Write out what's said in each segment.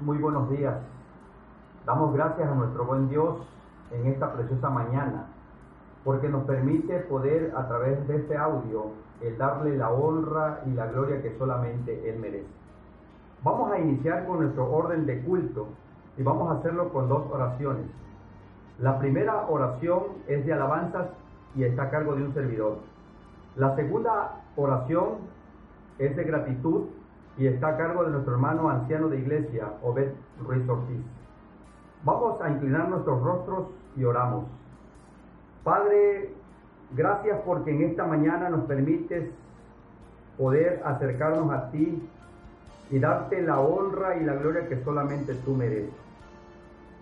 muy buenos días. Damos gracias a nuestro buen Dios en esta preciosa mañana, porque nos permite poder a través de este audio el darle la honra y la gloria que solamente Él merece. Vamos a iniciar con nuestro orden de culto y vamos a hacerlo con dos oraciones. La primera oración es de alabanzas y está a cargo de un servidor. La segunda oración es de gratitud y está a cargo de nuestro hermano anciano de iglesia, Obed Ruiz Ortiz. Vamos a inclinar nuestros rostros y oramos. Padre, gracias porque en esta mañana nos permites poder acercarnos a ti y darte la honra y la gloria que solamente tú mereces.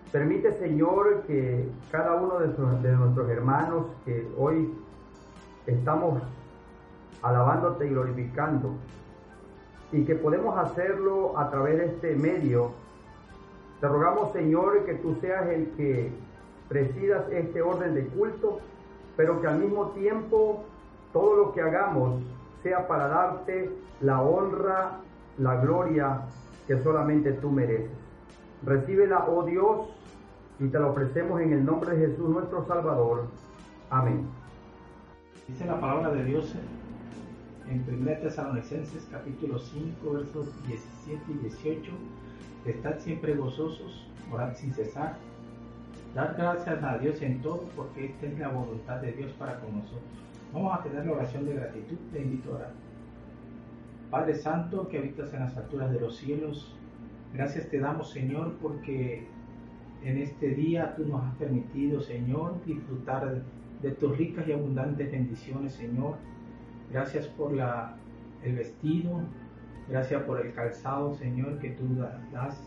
Permite, Señor, que cada uno de, de nuestros hermanos que hoy estamos alabándote y glorificando, y que podemos hacerlo a través de este medio. Te rogamos, Señor, que tú seas el que presidas este orden de culto, pero que al mismo tiempo todo lo que hagamos sea para darte la honra, la gloria que solamente tú mereces. Recíbela, oh Dios, y te lo ofrecemos en el nombre de Jesús nuestro Salvador. Amén. Dice la palabra de Dios en 1 Tesalonicenses capítulo 5 versos 17 y 18, estad siempre gozosos, orad sin cesar, dar gracias a Dios en todo porque esta es la voluntad de Dios para con nosotros. Vamos a tener la oración de gratitud, te invito a orar. Padre Santo que habitas en las alturas de los cielos, gracias te damos Señor porque en este día tú nos has permitido Señor disfrutar de tus ricas y abundantes bendiciones Señor Gracias por la, el vestido, gracias por el calzado, Señor, que tú das.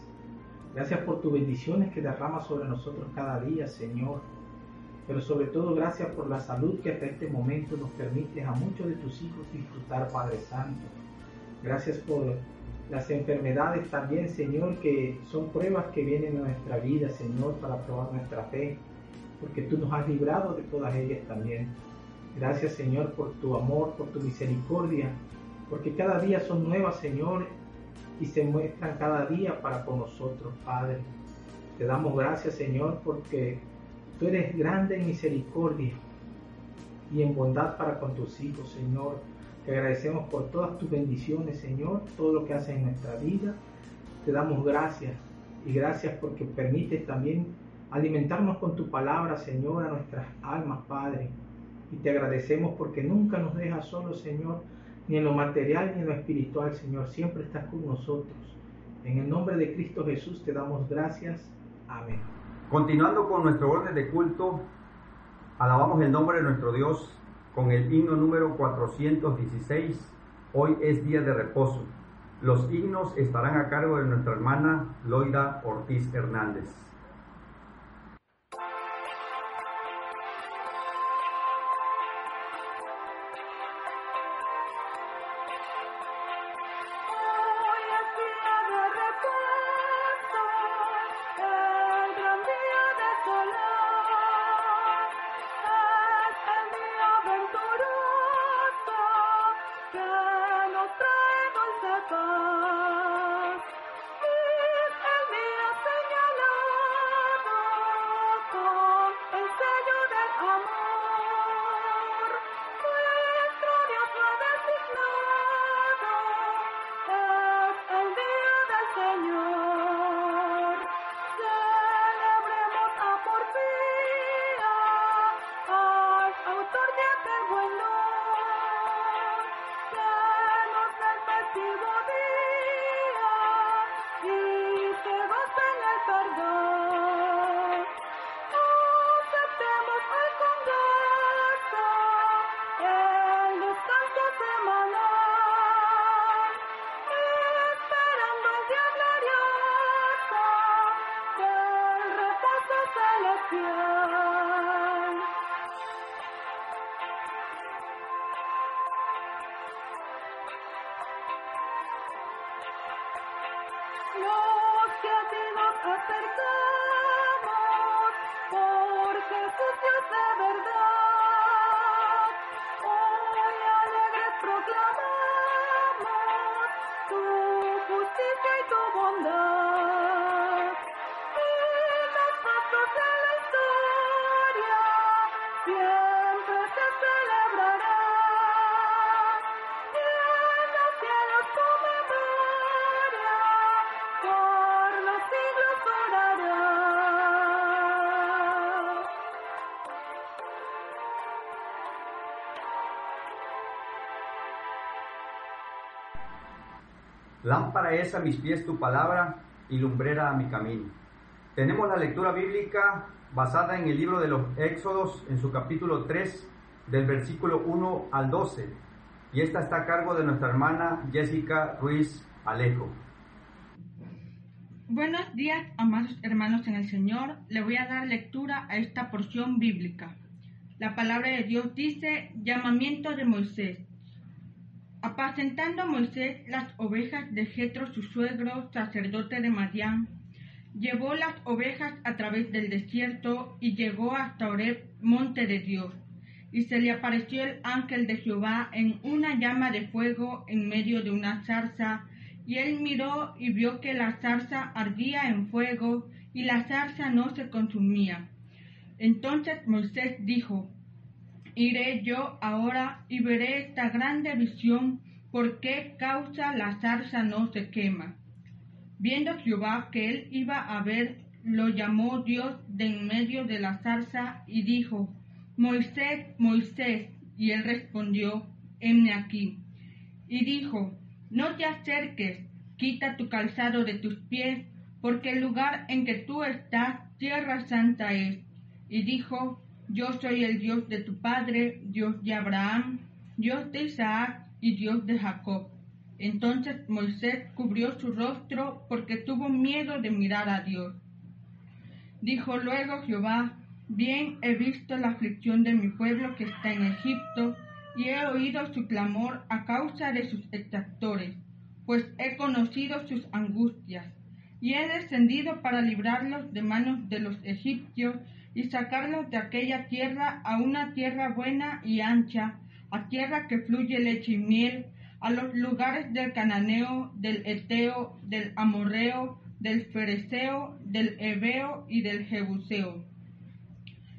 Gracias por tus bendiciones que derramas sobre nosotros cada día, Señor. Pero sobre todo, gracias por la salud que hasta este momento nos permite a muchos de tus hijos disfrutar, Padre Santo. Gracias por las enfermedades también, Señor, que son pruebas que vienen a nuestra vida, Señor, para probar nuestra fe, porque tú nos has librado de todas ellas también. Gracias Señor por tu amor, por tu misericordia, porque cada día son nuevas Señor y se muestran cada día para con nosotros, Padre. Te damos gracias Señor porque tú eres grande en misericordia y en bondad para con tus hijos, Señor. Te agradecemos por todas tus bendiciones, Señor, todo lo que haces en nuestra vida. Te damos gracias y gracias porque permites también alimentarnos con tu palabra, Señor, a nuestras almas, Padre y te agradecemos porque nunca nos dejas solos, Señor, ni en lo material ni en lo espiritual, Señor. Siempre estás con nosotros. En el nombre de Cristo Jesús te damos gracias. Amén. Continuando con nuestro orden de culto, alabamos el nombre de nuestro Dios con el himno número 416. Hoy es día de reposo. Los himnos estarán a cargo de nuestra hermana Loida Ortiz Hernández. Los Lámpara es a mis pies tu palabra y lumbrera a mi camino. Tenemos la lectura bíblica basada en el libro de los Éxodos, en su capítulo 3, del versículo 1 al 12. Y esta está a cargo de nuestra hermana Jessica Ruiz Alejo. Buenos días, amados hermanos en el Señor. Le voy a dar lectura a esta porción bíblica. La palabra de Dios dice, llamamiento de Moisés. Apacentando Moisés las ovejas de Jetro, su suegro, sacerdote de Madián, llevó las ovejas a través del desierto y llegó hasta Oreb, monte de Dios. Y se le apareció el ángel de Jehová en una llama de fuego en medio de una zarza, y él miró y vio que la zarza ardía en fuego, y la zarza no se consumía. Entonces Moisés dijo, Iré yo ahora y veré esta grande visión, por qué causa la zarza no se quema. Viendo Jehová que él iba a ver, lo llamó Dios de en medio de la zarza y dijo, Moisés, Moisés, y él respondió, heme aquí. Y dijo, no te acerques, quita tu calzado de tus pies, porque el lugar en que tú estás, tierra santa es. Y dijo, yo soy el Dios de tu padre, Dios de Abraham, Dios de Isaac y Dios de Jacob. Entonces Moisés cubrió su rostro porque tuvo miedo de mirar a Dios. Dijo luego Jehová, bien he visto la aflicción de mi pueblo que está en Egipto, y he oído su clamor a causa de sus exactores, pues he conocido sus angustias, y he descendido para librarlos de manos de los egipcios y sacarlos de aquella tierra a una tierra buena y ancha, a tierra que fluye leche y miel, a los lugares del cananeo, del eteo, del amorreo, del fereceo, del heveo y del jebuseo.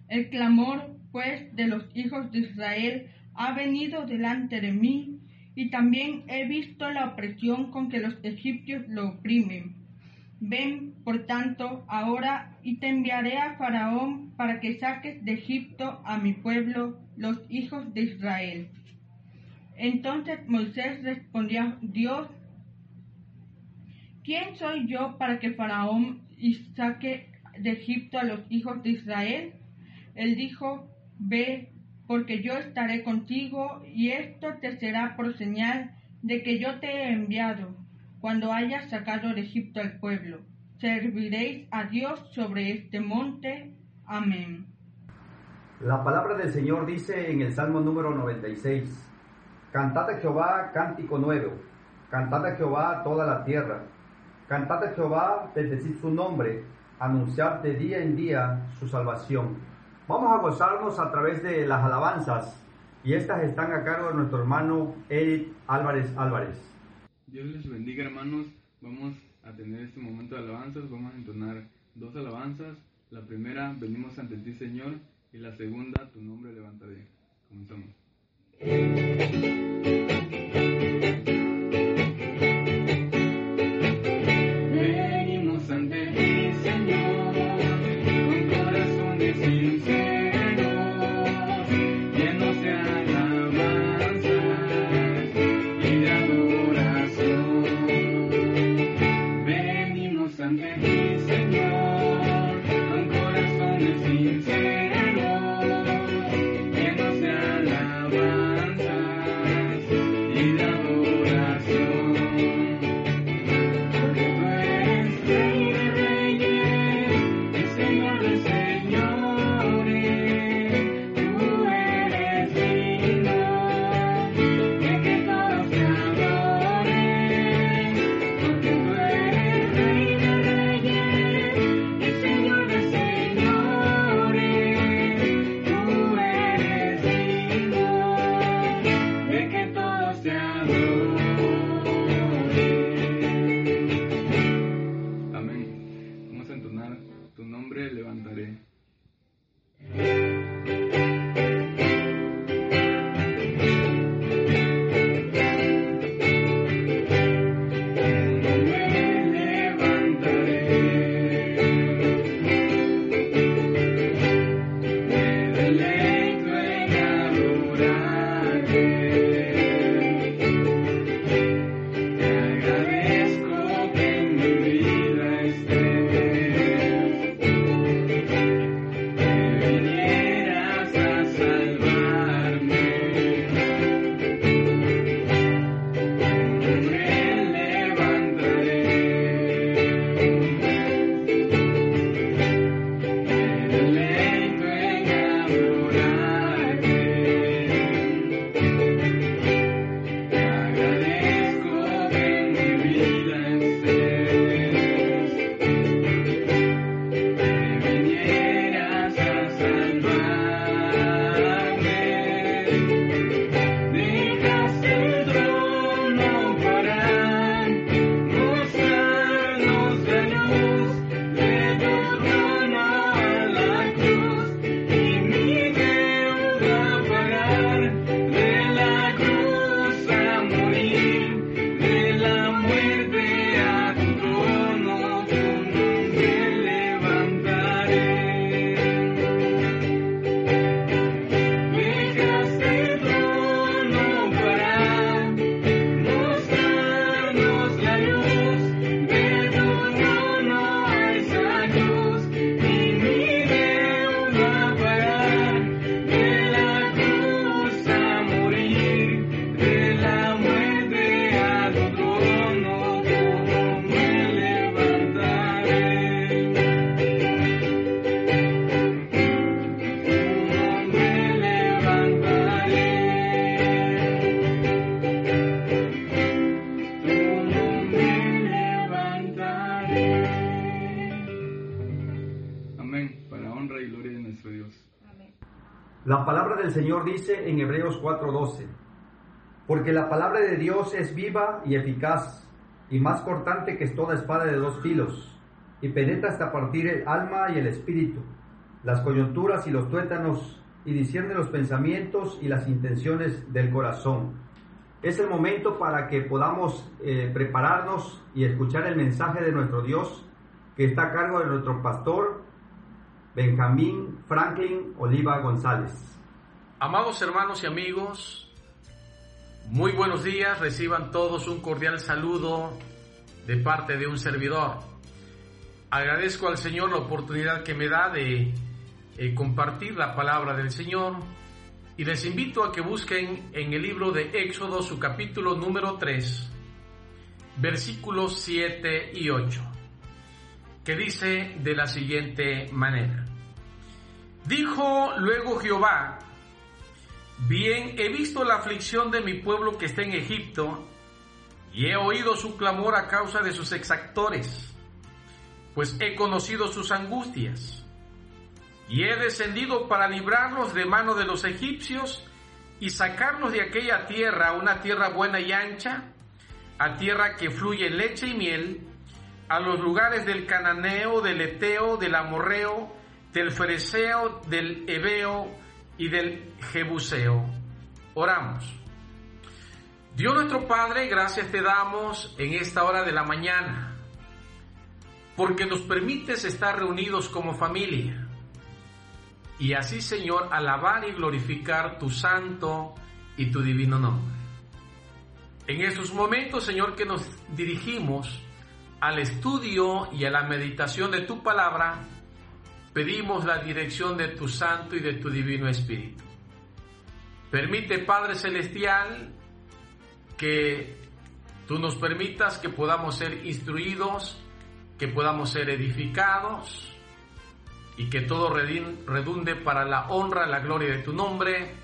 El clamor, pues, de los hijos de Israel ha venido delante de mí, y también he visto la opresión con que los egipcios lo oprimen. Ven, por tanto, ahora y te enviaré a Faraón para que saques de Egipto a mi pueblo, los hijos de Israel. Entonces Moisés respondió Dios, ¿quién soy yo para que Faraón saque de Egipto a los hijos de Israel? Él dijo, ve, porque yo estaré contigo y esto te será por señal de que yo te he enviado cuando hayas sacado de Egipto al pueblo. Serviréis a Dios sobre este monte. Amén. La palabra del Señor dice en el Salmo número 96, Cantad a Jehová cántico nuevo, cantad a Jehová toda la tierra, cantad a Jehová, bendecid su nombre, anunciad de día en día su salvación. Vamos a gozarnos a través de las alabanzas y estas están a cargo de nuestro hermano Eric Álvarez Álvarez. Dios les bendiga hermanos, vamos a tener este momento de alabanzas, vamos a entonar dos alabanzas, la primera, venimos ante ti Señor, y la segunda, tu nombre levantaré. Comenzamos. Señor dice en Hebreos 4:12, porque la palabra de Dios es viva y eficaz, y más cortante que toda espada de dos filos, y penetra hasta partir el alma y el espíritu, las coyunturas y los tuétanos, y discierne los pensamientos y las intenciones del corazón. Es el momento para que podamos eh, prepararnos y escuchar el mensaje de nuestro Dios, que está a cargo de nuestro pastor, Benjamín Franklin Oliva González. Amados hermanos y amigos, muy buenos días, reciban todos un cordial saludo de parte de un servidor. Agradezco al Señor la oportunidad que me da de eh, compartir la palabra del Señor y les invito a que busquen en el libro de Éxodo su capítulo número 3, versículos 7 y 8, que dice de la siguiente manera. Dijo luego Jehová, Bien he visto la aflicción de mi pueblo que está en Egipto, y he oído su clamor a causa de sus exactores, pues he conocido sus angustias, y he descendido para librarlos de mano de los egipcios y sacarlos de aquella tierra, una tierra buena y ancha, a tierra que fluye leche y miel, a los lugares del cananeo, del eteo, del amorreo, del fereceo, del hebeo y del jebuseo. Oramos. Dios nuestro Padre, gracias te damos en esta hora de la mañana, porque nos permites estar reunidos como familia. Y así, Señor, alabar y glorificar tu santo y tu divino nombre. En estos momentos, Señor, que nos dirigimos al estudio y a la meditación de tu palabra, pedimos la dirección de tu santo y de tu divino espíritu. Permite, Padre Celestial, que tú nos permitas que podamos ser instruidos, que podamos ser edificados y que todo redunde para la honra, la gloria de tu nombre,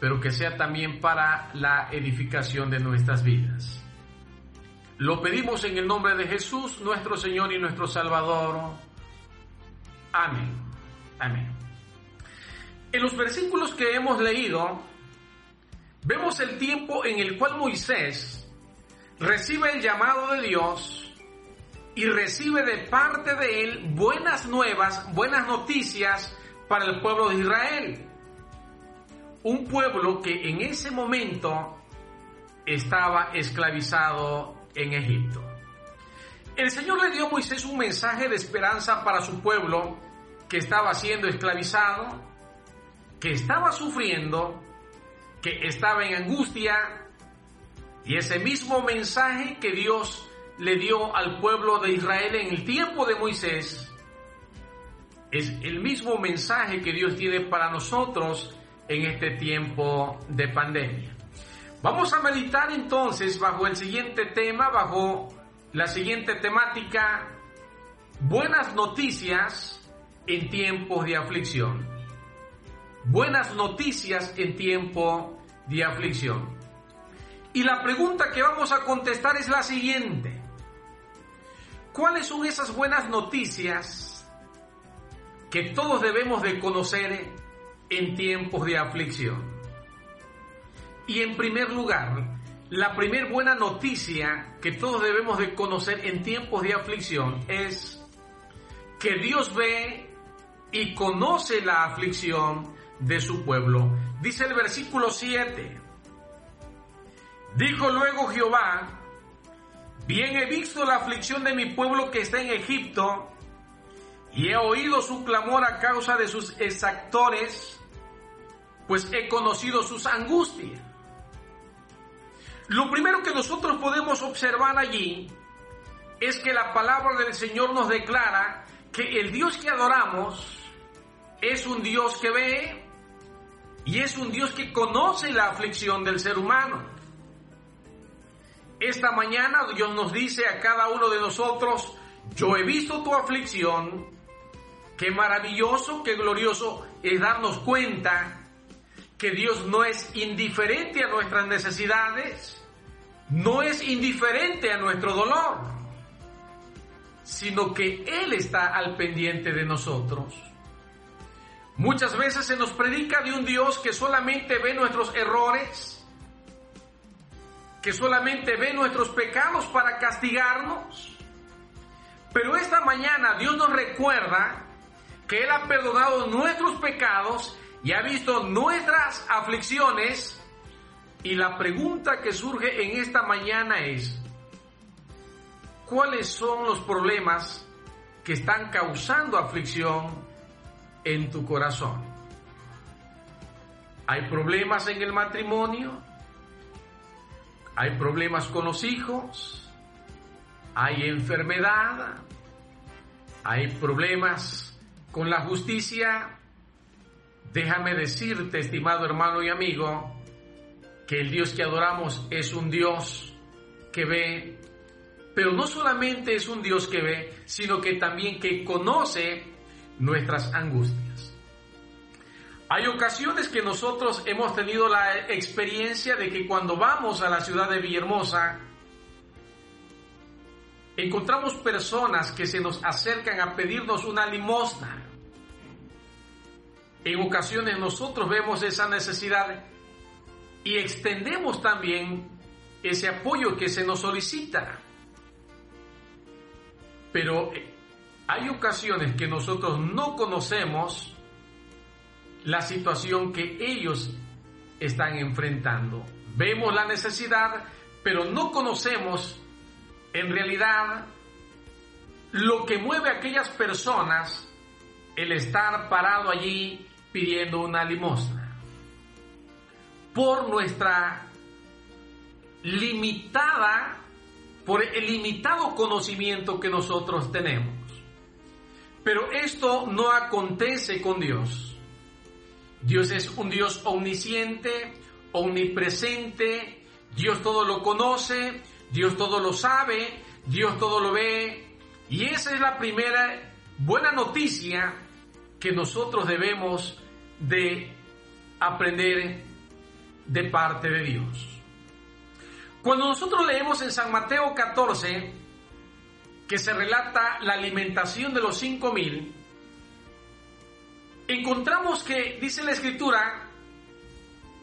pero que sea también para la edificación de nuestras vidas. Lo pedimos en el nombre de Jesús, nuestro Señor y nuestro Salvador. Amén. Amén. En los versículos que hemos leído, vemos el tiempo en el cual Moisés recibe el llamado de Dios y recibe de parte de él buenas nuevas, buenas noticias para el pueblo de Israel. Un pueblo que en ese momento estaba esclavizado en Egipto. El Señor le dio a Moisés un mensaje de esperanza para su pueblo que estaba siendo esclavizado, que estaba sufriendo, que estaba en angustia, y ese mismo mensaje que Dios le dio al pueblo de Israel en el tiempo de Moisés, es el mismo mensaje que Dios tiene para nosotros en este tiempo de pandemia. Vamos a meditar entonces bajo el siguiente tema, bajo la siguiente temática, buenas noticias en tiempos de aflicción. Buenas noticias en tiempo de aflicción. Y la pregunta que vamos a contestar es la siguiente. ¿Cuáles son esas buenas noticias que todos debemos de conocer en tiempos de aflicción? Y en primer lugar, la primer buena noticia que todos debemos de conocer en tiempos de aflicción es que Dios ve y conoce la aflicción de su pueblo. Dice el versículo 7. Dijo luego Jehová, bien he visto la aflicción de mi pueblo que está en Egipto, y he oído su clamor a causa de sus exactores, pues he conocido sus angustias. Lo primero que nosotros podemos observar allí es que la palabra del Señor nos declara que el Dios que adoramos es un Dios que ve y es un Dios que conoce la aflicción del ser humano. Esta mañana Dios nos dice a cada uno de nosotros, yo he visto tu aflicción, qué maravilloso, qué glorioso es darnos cuenta que Dios no es indiferente a nuestras necesidades, no es indiferente a nuestro dolor, sino que Él está al pendiente de nosotros. Muchas veces se nos predica de un Dios que solamente ve nuestros errores, que solamente ve nuestros pecados para castigarnos. Pero esta mañana Dios nos recuerda que Él ha perdonado nuestros pecados y ha visto nuestras aflicciones. Y la pregunta que surge en esta mañana es, ¿cuáles son los problemas que están causando aflicción en tu corazón? ¿Hay problemas en el matrimonio? ¿Hay problemas con los hijos? ¿Hay enfermedad? ¿Hay problemas con la justicia? Déjame decirte, estimado hermano y amigo, que el Dios que adoramos es un Dios que ve, pero no solamente es un Dios que ve, sino que también que conoce nuestras angustias. Hay ocasiones que nosotros hemos tenido la experiencia de que cuando vamos a la ciudad de Villahermosa, encontramos personas que se nos acercan a pedirnos una limosna. En ocasiones nosotros vemos esa necesidad y extendemos también ese apoyo que se nos solicita. Pero hay ocasiones que nosotros no conocemos la situación que ellos están enfrentando. Vemos la necesidad, pero no conocemos en realidad lo que mueve a aquellas personas el estar parado allí pidiendo una limosna. Por nuestra limitada, por el limitado conocimiento que nosotros tenemos. Pero esto no acontece con Dios. Dios es un Dios omnisciente, omnipresente, Dios todo lo conoce, Dios todo lo sabe, Dios todo lo ve. Y esa es la primera buena noticia que nosotros debemos de aprender de parte de Dios. Cuando nosotros leemos en San Mateo 14, que se relata la alimentación de los cinco mil, encontramos que, dice la escritura,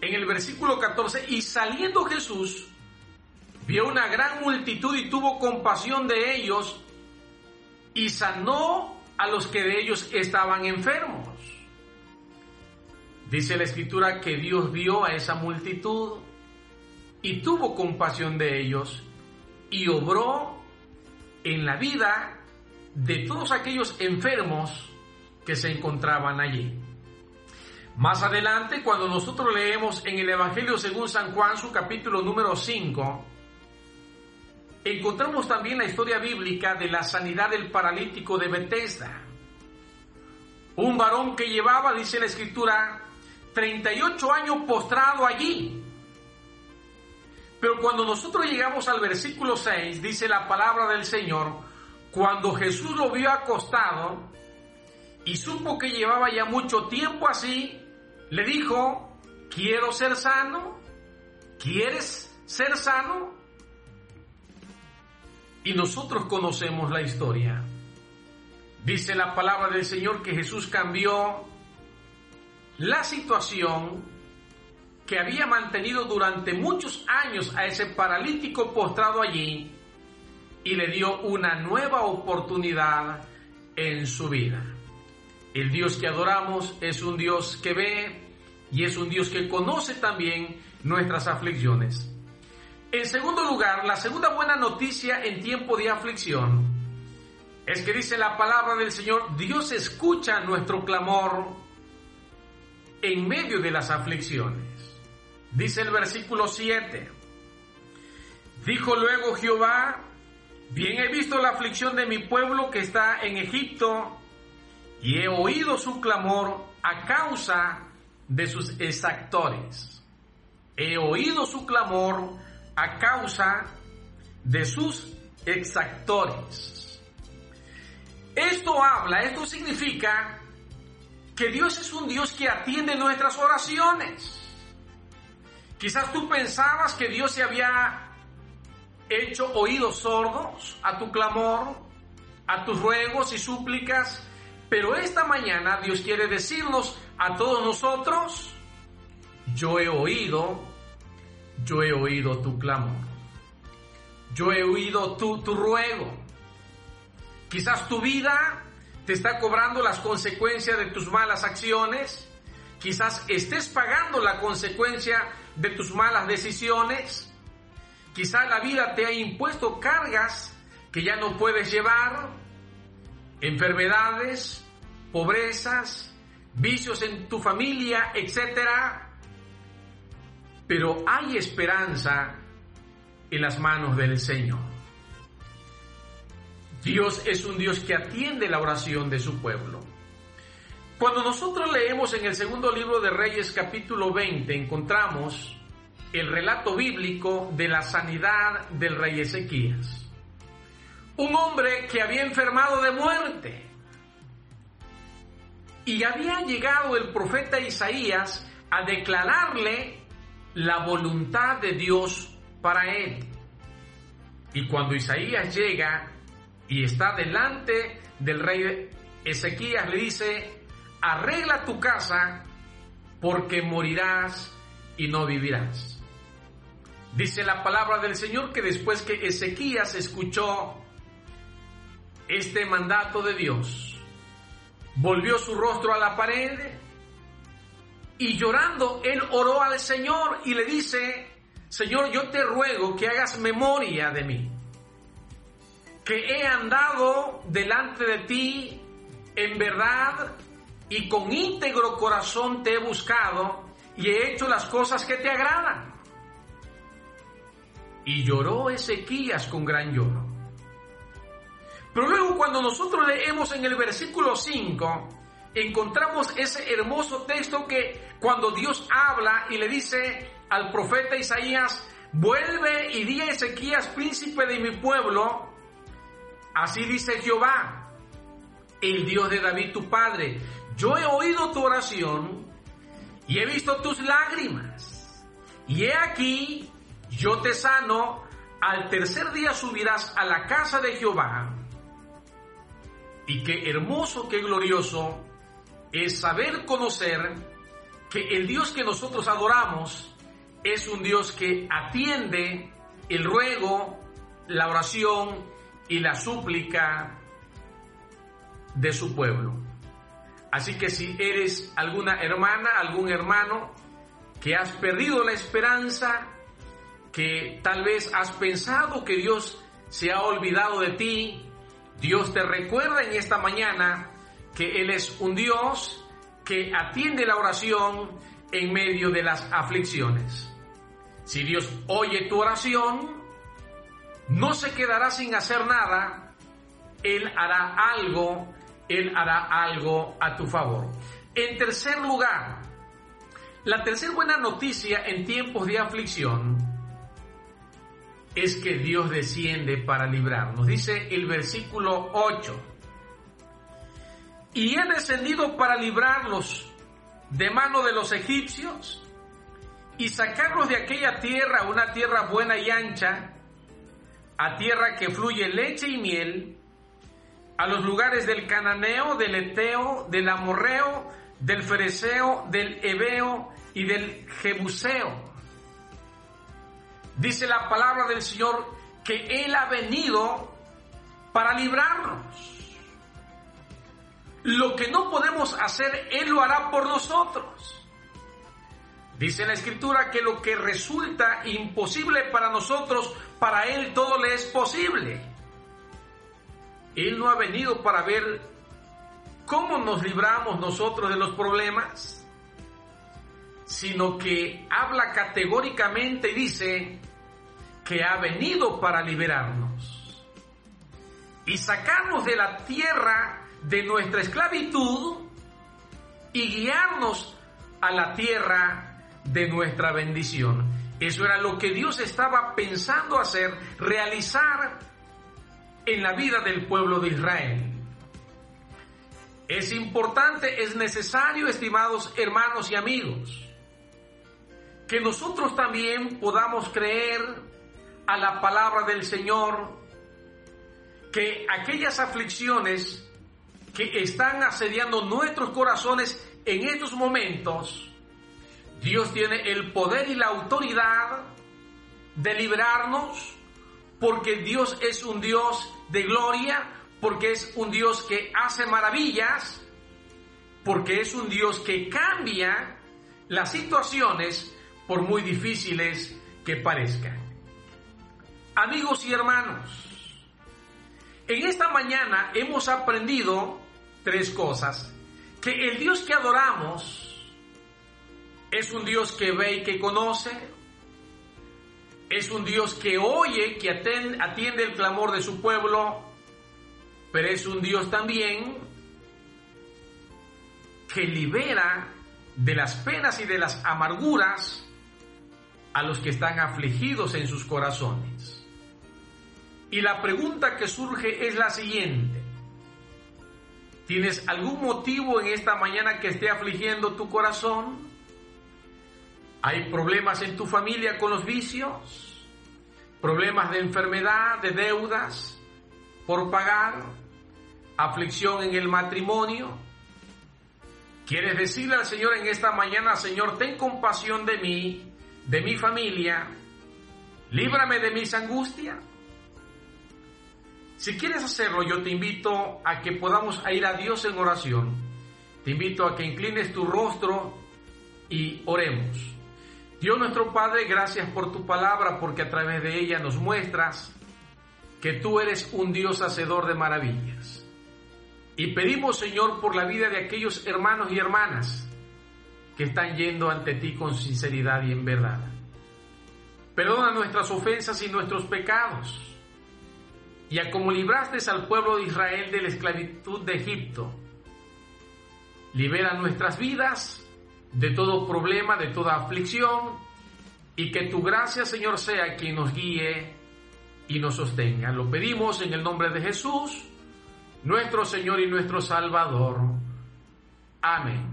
en el versículo 14, y saliendo Jesús, vio una gran multitud y tuvo compasión de ellos y sanó a los que de ellos estaban enfermos. Dice la escritura que Dios vio a esa multitud y tuvo compasión de ellos y obró en la vida de todos aquellos enfermos que se encontraban allí. Más adelante, cuando nosotros leemos en el Evangelio según San Juan, su capítulo número 5, encontramos también la historia bíblica de la sanidad del paralítico de Bethesda. Un varón que llevaba, dice la escritura, 38 años postrado allí. Pero cuando nosotros llegamos al versículo 6, dice la palabra del Señor, cuando Jesús lo vio acostado y supo que llevaba ya mucho tiempo así, le dijo, quiero ser sano, ¿quieres ser sano? Y nosotros conocemos la historia. Dice la palabra del Señor que Jesús cambió la situación que había mantenido durante muchos años a ese paralítico postrado allí y le dio una nueva oportunidad en su vida. El Dios que adoramos es un Dios que ve y es un Dios que conoce también nuestras aflicciones. En segundo lugar, la segunda buena noticia en tiempo de aflicción es que dice la palabra del Señor, Dios escucha nuestro clamor en medio de las aflicciones. Dice el versículo 7, dijo luego Jehová, bien he visto la aflicción de mi pueblo que está en Egipto y he oído su clamor a causa de sus exactores. He oído su clamor a causa de sus exactores. Esto habla, esto significa que Dios es un Dios que atiende nuestras oraciones. Quizás tú pensabas que Dios se había hecho oídos sordos a tu clamor, a tus ruegos y súplicas, pero esta mañana Dios quiere decirnos a todos nosotros, yo he oído, yo he oído tu clamor, yo he oído tu, tu ruego. Quizás tu vida te está cobrando las consecuencias de tus malas acciones, quizás estés pagando la consecuencia de tus malas decisiones, quizás la vida te ha impuesto cargas que ya no puedes llevar, enfermedades, pobrezas, vicios en tu familia, etc. Pero hay esperanza en las manos del Señor. Dios es un Dios que atiende la oración de su pueblo. Cuando nosotros leemos en el segundo libro de Reyes capítulo 20, encontramos el relato bíblico de la sanidad del rey Ezequías. Un hombre que había enfermado de muerte. Y había llegado el profeta Isaías a declararle la voluntad de Dios para él. Y cuando Isaías llega y está delante del rey Ezequías, le dice, arregla tu casa porque morirás y no vivirás. Dice la palabra del Señor que después que Ezequías escuchó este mandato de Dios, volvió su rostro a la pared y llorando él oró al Señor y le dice, Señor, yo te ruego que hagas memoria de mí, que he andado delante de ti en verdad y con íntegro corazón te he buscado y he hecho las cosas que te agradan. Y lloró Ezequías con gran lloro. Pero luego cuando nosotros leemos en el versículo 5, encontramos ese hermoso texto que cuando Dios habla y le dice al profeta Isaías, vuelve y di a Ezequías, príncipe de mi pueblo, así dice Jehová, el Dios de David tu padre, yo he oído tu oración y he visto tus lágrimas, y he aquí, yo te sano, al tercer día subirás a la casa de Jehová. Y qué hermoso, qué glorioso es saber conocer que el Dios que nosotros adoramos es un Dios que atiende el ruego, la oración y la súplica de su pueblo. Así que si eres alguna hermana, algún hermano que has perdido la esperanza, que tal vez has pensado que Dios se ha olvidado de ti, Dios te recuerda en esta mañana que Él es un Dios que atiende la oración en medio de las aflicciones. Si Dios oye tu oración, no se quedará sin hacer nada, Él hará algo, Él hará algo a tu favor. En tercer lugar, la tercera buena noticia en tiempos de aflicción es que Dios desciende para librarnos. Dice el versículo 8. Y ha descendido para librarlos de mano de los egipcios y sacarlos de aquella tierra, una tierra buena y ancha, a tierra que fluye leche y miel, a los lugares del cananeo, del eteo, del amorreo, del fereceo, del hebeo y del jebuseo. Dice la palabra del Señor que Él ha venido para librarnos. Lo que no podemos hacer, Él lo hará por nosotros. Dice la Escritura que lo que resulta imposible para nosotros, para Él todo le es posible. Él no ha venido para ver cómo nos libramos nosotros de los problemas, sino que habla categóricamente y dice que ha venido para liberarnos y sacarnos de la tierra de nuestra esclavitud y guiarnos a la tierra de nuestra bendición. Eso era lo que Dios estaba pensando hacer, realizar en la vida del pueblo de Israel. Es importante, es necesario, estimados hermanos y amigos, que nosotros también podamos creer a la palabra del Señor, que aquellas aflicciones que están asediando nuestros corazones en estos momentos, Dios tiene el poder y la autoridad de librarnos porque Dios es un Dios de gloria, porque es un Dios que hace maravillas, porque es un Dios que cambia las situaciones por muy difíciles que parezcan. Amigos y hermanos, en esta mañana hemos aprendido tres cosas. Que el Dios que adoramos es un Dios que ve y que conoce. Es un Dios que oye, que atiende el clamor de su pueblo. Pero es un Dios también que libera de las penas y de las amarguras a los que están afligidos en sus corazones. Y la pregunta que surge es la siguiente. ¿Tienes algún motivo en esta mañana que esté afligiendo tu corazón? ¿Hay problemas en tu familia con los vicios? ¿Problemas de enfermedad, de deudas por pagar? ¿Aflicción en el matrimonio? ¿Quieres decirle al Señor en esta mañana, Señor, ten compasión de mí, de mi familia, líbrame de mis angustias? Si quieres hacerlo, yo te invito a que podamos ir a Dios en oración. Te invito a que inclines tu rostro y oremos. Dios nuestro Padre, gracias por tu palabra, porque a través de ella nos muestras que tú eres un Dios hacedor de maravillas. Y pedimos, Señor, por la vida de aquellos hermanos y hermanas que están yendo ante ti con sinceridad y en verdad. Perdona nuestras ofensas y nuestros pecados. Y a como libraste al pueblo de Israel de la esclavitud de Egipto, libera nuestras vidas de todo problema, de toda aflicción, y que tu gracia, Señor, sea quien nos guíe y nos sostenga. Lo pedimos en el nombre de Jesús, nuestro Señor y nuestro Salvador. Amén.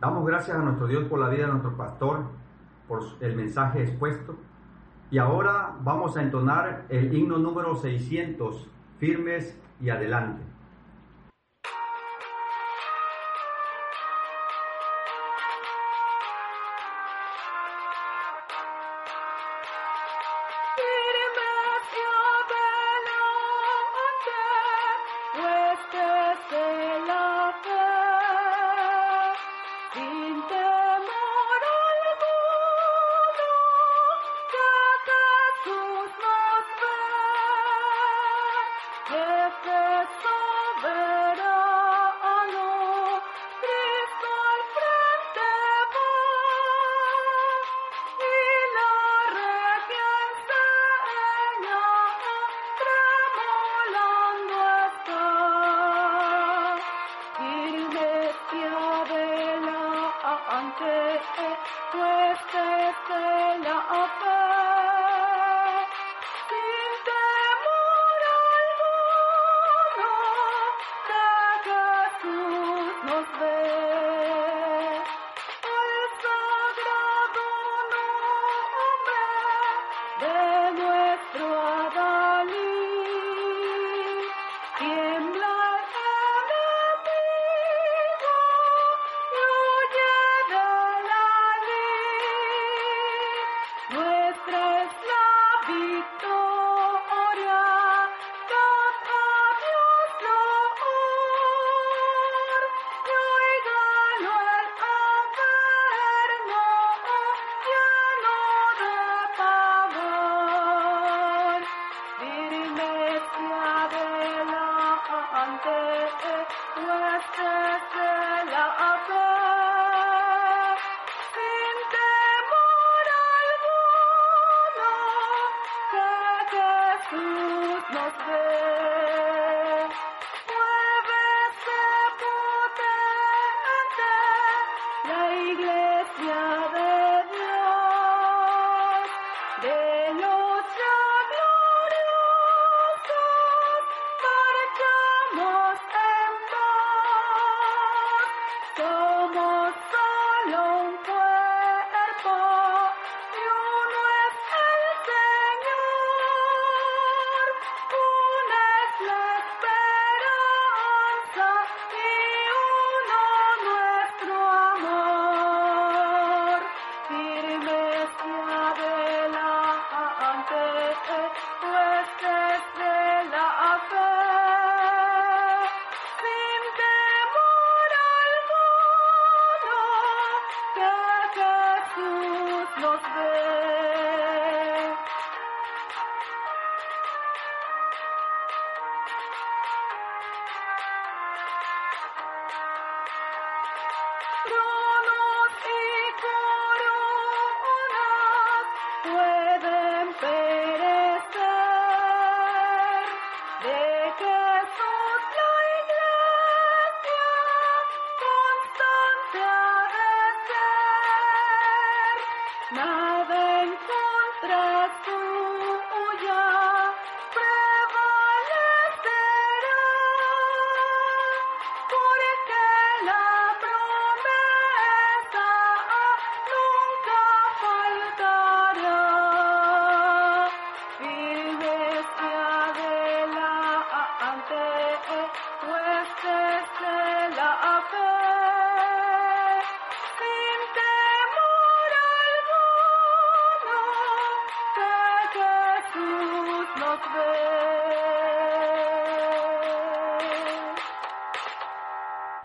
Damos gracias a nuestro Dios por la vida de nuestro pastor, por el mensaje expuesto. Y ahora vamos a entonar el himno número 600, firmes y adelante.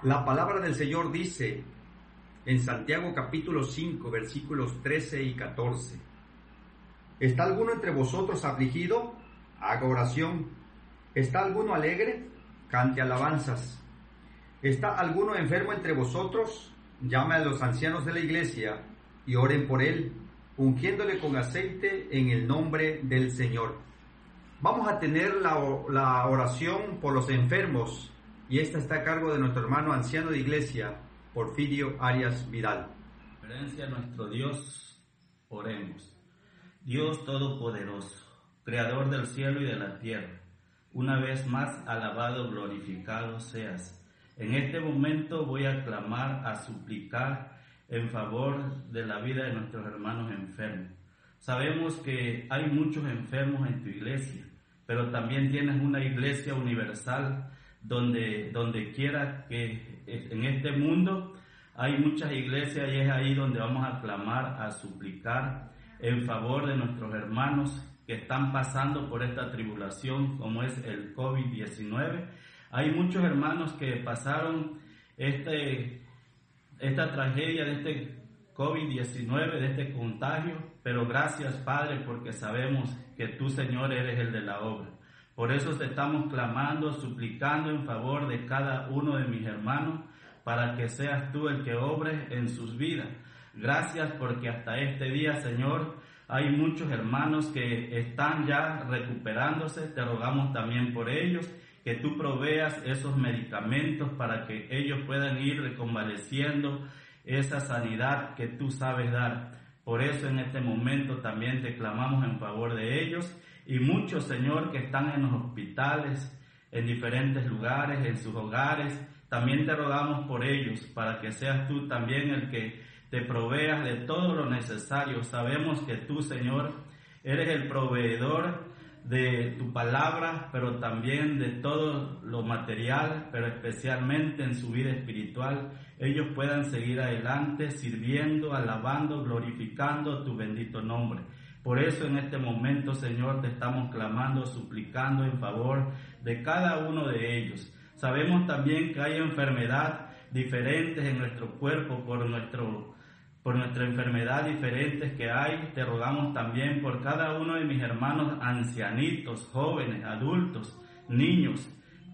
La palabra del Señor dice en Santiago capítulo 5 versículos 13 y 14. ¿Está alguno entre vosotros afligido? Haga oración. ¿Está alguno alegre? Cante alabanzas. ¿Está alguno enfermo entre vosotros? Llame a los ancianos de la iglesia y oren por él, ungiéndole con aceite en el nombre del Señor. Vamos a tener la, la oración por los enfermos y esta está a cargo de nuestro hermano anciano de iglesia, Porfirio Arias Vidal. Reverencia a nuestro Dios, oremos. Dios Todopoderoso, Creador del cielo y de la tierra, una vez más alabado, glorificado seas. En este momento voy a clamar, a suplicar en favor de la vida de nuestros hermanos enfermos. Sabemos que hay muchos enfermos en tu iglesia, pero también tienes una iglesia universal donde, donde quiera que en este mundo hay muchas iglesias y es ahí donde vamos a clamar, a suplicar en favor de nuestros hermanos que están pasando por esta tribulación como es el COVID-19. Hay muchos hermanos que pasaron este, esta tragedia de este COVID-19, de este contagio, pero gracias Padre porque sabemos que tú Señor eres el de la obra. Por eso te estamos clamando, suplicando en favor de cada uno de mis hermanos, para que seas tú el que obre en sus vidas. Gracias porque hasta este día, Señor, hay muchos hermanos que están ya recuperándose. Te rogamos también por ellos, que tú proveas esos medicamentos para que ellos puedan ir reconvaleciendo esa sanidad que tú sabes dar. Por eso en este momento también te clamamos en favor de ellos y muchos, Señor, que están en los hospitales, en diferentes lugares, en sus hogares. También te rogamos por ellos para que seas tú también el que te proveas de todo lo necesario. Sabemos que tú, Señor, eres el proveedor de tu palabra, pero también de todo lo material, pero especialmente en su vida espiritual, ellos puedan seguir adelante sirviendo, alabando, glorificando tu bendito nombre. Por eso en este momento, Señor, te estamos clamando, suplicando en favor de cada uno de ellos. Sabemos también que hay enfermedad diferentes en nuestro cuerpo por nuestro por nuestra enfermedad diferentes que hay, te rogamos también por cada uno de mis hermanos ancianitos, jóvenes, adultos, niños,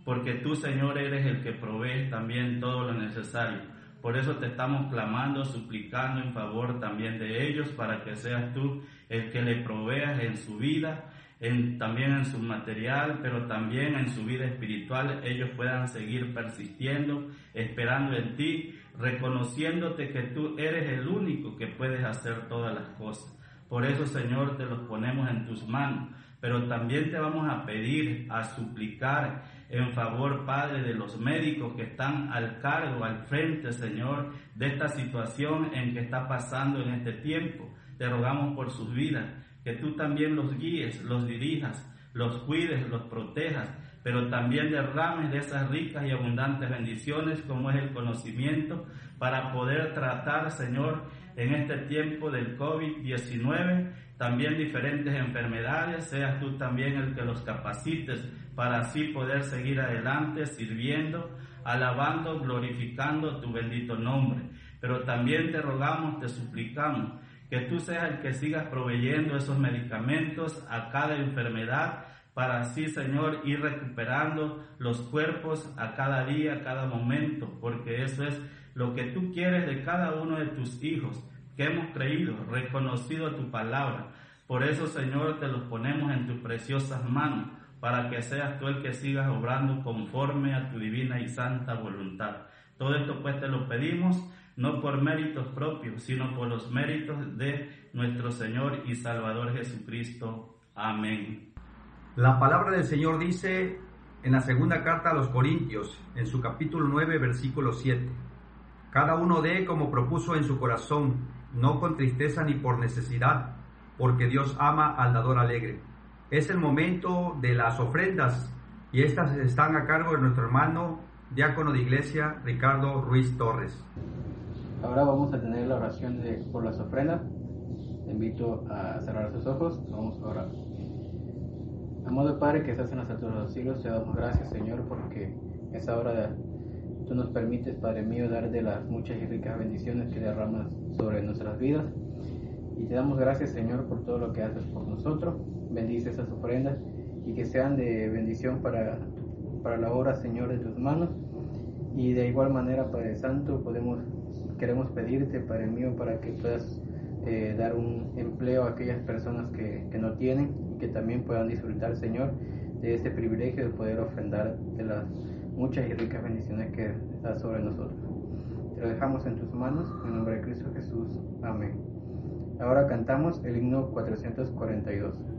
porque tú, Señor, eres el que provee también todo lo necesario. Por eso te estamos clamando, suplicando en favor también de ellos, para que seas tú el que le proveas en su vida, en, también en su material, pero también en su vida espiritual, ellos puedan seguir persistiendo, esperando en ti, reconociéndote que tú eres el único que puedes hacer todas las cosas. Por eso, Señor, te los ponemos en tus manos, pero también te vamos a pedir, a suplicar en favor, Padre, de los médicos que están al cargo, al frente, Señor, de esta situación en que está pasando en este tiempo. Te rogamos por sus vidas que tú también los guíes, los dirijas, los cuides, los protejas, pero también derrames de esas ricas y abundantes bendiciones como es el conocimiento para poder tratar, Señor, en este tiempo del COVID-19, también diferentes enfermedades, seas tú también el que los capacites para así poder seguir adelante sirviendo, alabando, glorificando tu bendito nombre. Pero también te rogamos, te suplicamos, que tú seas el que sigas proveyendo esos medicamentos a cada enfermedad para así, Señor, ir recuperando los cuerpos a cada día, a cada momento, porque eso es lo que tú quieres de cada uno de tus hijos, que hemos creído, reconocido tu palabra. Por eso, Señor, te los ponemos en tus preciosas manos, para que seas tú el que sigas obrando conforme a tu divina y santa voluntad. Todo esto pues te lo pedimos no por méritos propios, sino por los méritos de nuestro Señor y Salvador Jesucristo. Amén. La palabra del Señor dice en la segunda carta a los Corintios, en su capítulo 9, versículo 7, Cada uno dé como propuso en su corazón, no con tristeza ni por necesidad, porque Dios ama al dador alegre. Es el momento de las ofrendas y estas están a cargo de nuestro hermano diácono de iglesia Ricardo Ruiz Torres. Ahora vamos a tener la oración de, por las ofrendas. Te invito a cerrar sus ojos. Vamos a orar. Amado Padre que estás en las alturas de los cielos, te damos gracias, Señor, porque esa hora tú nos permites, Padre mío, dar de las muchas y ricas bendiciones que derramas sobre nuestras vidas. Y te damos gracias, Señor, por todo lo que haces por nosotros. Bendice esas ofrendas y que sean de bendición para, para la obra, Señor, de tus manos. Y de igual manera, Padre Santo, podemos queremos pedirte, Padre mío, para que puedas eh, dar un empleo a aquellas personas que, que, no tienen y que también puedan disfrutar, Señor, de este privilegio de poder ofrendar de las muchas y ricas bendiciones que das sobre nosotros. Te lo dejamos en tus manos, en nombre de Cristo Jesús. Amén. Ahora cantamos el himno 442.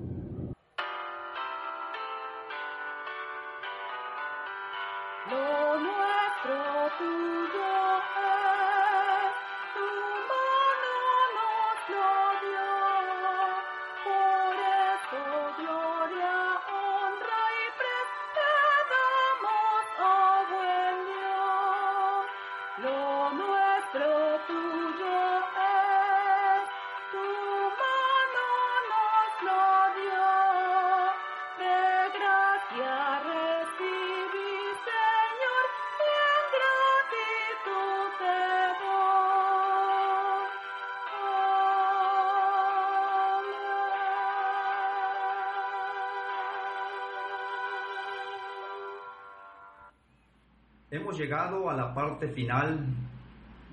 Llegado a la parte final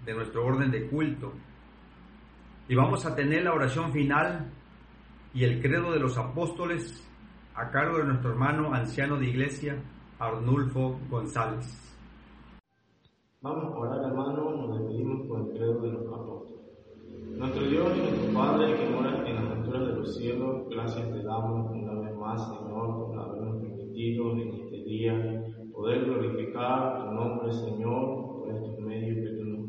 de nuestro orden de culto y vamos a tener la oración final y el credo de los apóstoles a cargo de nuestro hermano anciano de iglesia, Arnulfo González. Vamos a orar, hermano, nos despedimos con el credo de los apóstoles. Nuestro Dios y nuestro Padre que mora en las alturas de los cielos, gracias te damos una vez más, Señor, por habernos permitido en este día poder glorificar tu nombre, Señor, por estos medios que tú nos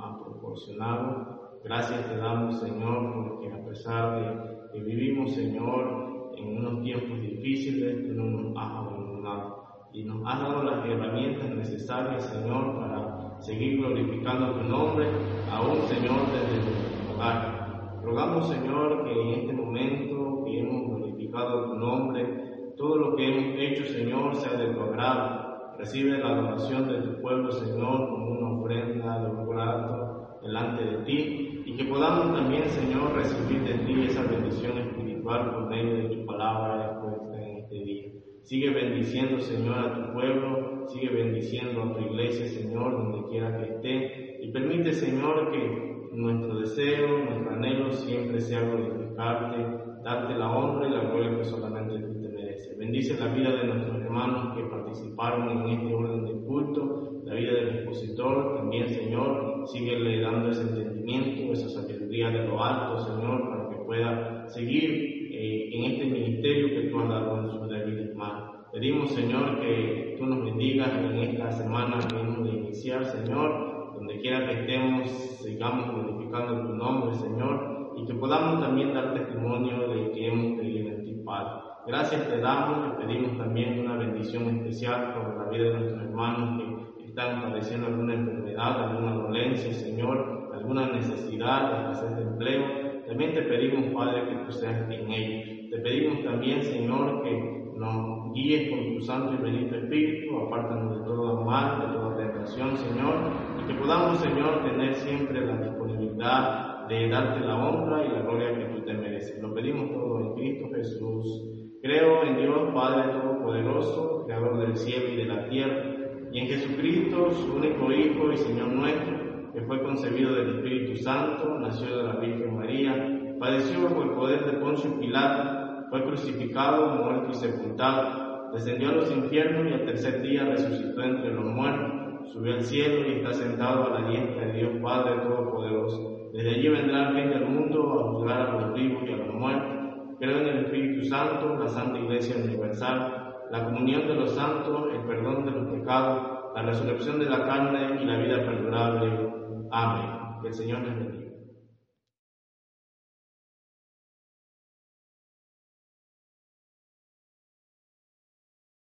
Gracias te damos, Señor, porque a pesar de que vivimos, Señor, en unos tiempos difíciles, tú no nos has abandonado y nos has dado las herramientas necesarias, Señor, para seguir glorificando tu nombre, aún, Señor, desde nuestro hogar. Rogamos, Señor, que en este momento que hemos glorificado tu nombre, todo lo que hemos hecho, Señor, sea de tu agrado. Recibe la adoración de tu pueblo, Señor, como una ofrenda de un grato delante de ti y que podamos también, Señor, recibir de ti esa bendición espiritual por medio de tu palabra expuesta en este día. Sigue bendiciendo, Señor, a tu pueblo, sigue bendiciendo a tu iglesia, Señor, donde quiera que esté. Y permite, Señor, que nuestro deseo, nuestro anhelo siempre sea glorificarte, darte la honra y la gloria que solamente tú te mereces. bendice la vida de nuestros hermanos que participaron en este orden de culto, la vida del expositor, también Señor, síguele dando ese entendimiento, esa sabiduría de lo alto, Señor, para que pueda seguir eh, en este ministerio que tú has dado en su débiles manos. Pedimos, Señor, que tú nos bendigas en esta semana que hemos de iniciar, Señor, donde quiera que estemos, sigamos glorificando tu nombre, Señor, y que podamos también dar testimonio de que hemos creído en ti, Padre. Gracias te damos, te pedimos también una bendición especial por la vida de nuestros hermanos que están padeciendo alguna enfermedad, alguna dolencia, Señor, alguna necesidad, escasez de empleo. También te pedimos, Padre, que tú seas en ellos. Te pedimos también, Señor, que nos guíes con tu santo y bendito Espíritu, apártanos de todo mal, de toda tentación, Señor, y que podamos, Señor, tener siempre la disponibilidad de darte la honra y la gloria que tú te mereces. Lo pedimos todo en Cristo Jesús. Creo en Dios Padre Todopoderoso, Creador del cielo y de la tierra, y en Jesucristo, su único Hijo y Señor nuestro, que fue concebido del Espíritu Santo, nació de la Virgen María, padeció bajo el poder de Poncio Pilato, fue crucificado, muerto y sepultado, descendió a los infiernos y al tercer día resucitó entre los muertos, subió al cielo y está sentado a la diestra de Dios Padre Todopoderoso. Desde allí vendrá el fin del mundo a juzgar a los vivos y a los muertos. Creo en el Espíritu Santo, la Santa Iglesia Universal, la comunión de los santos, el perdón de los pecados, la resurrección de la carne y la vida perdurable. Amén. Que el Señor les bendiga.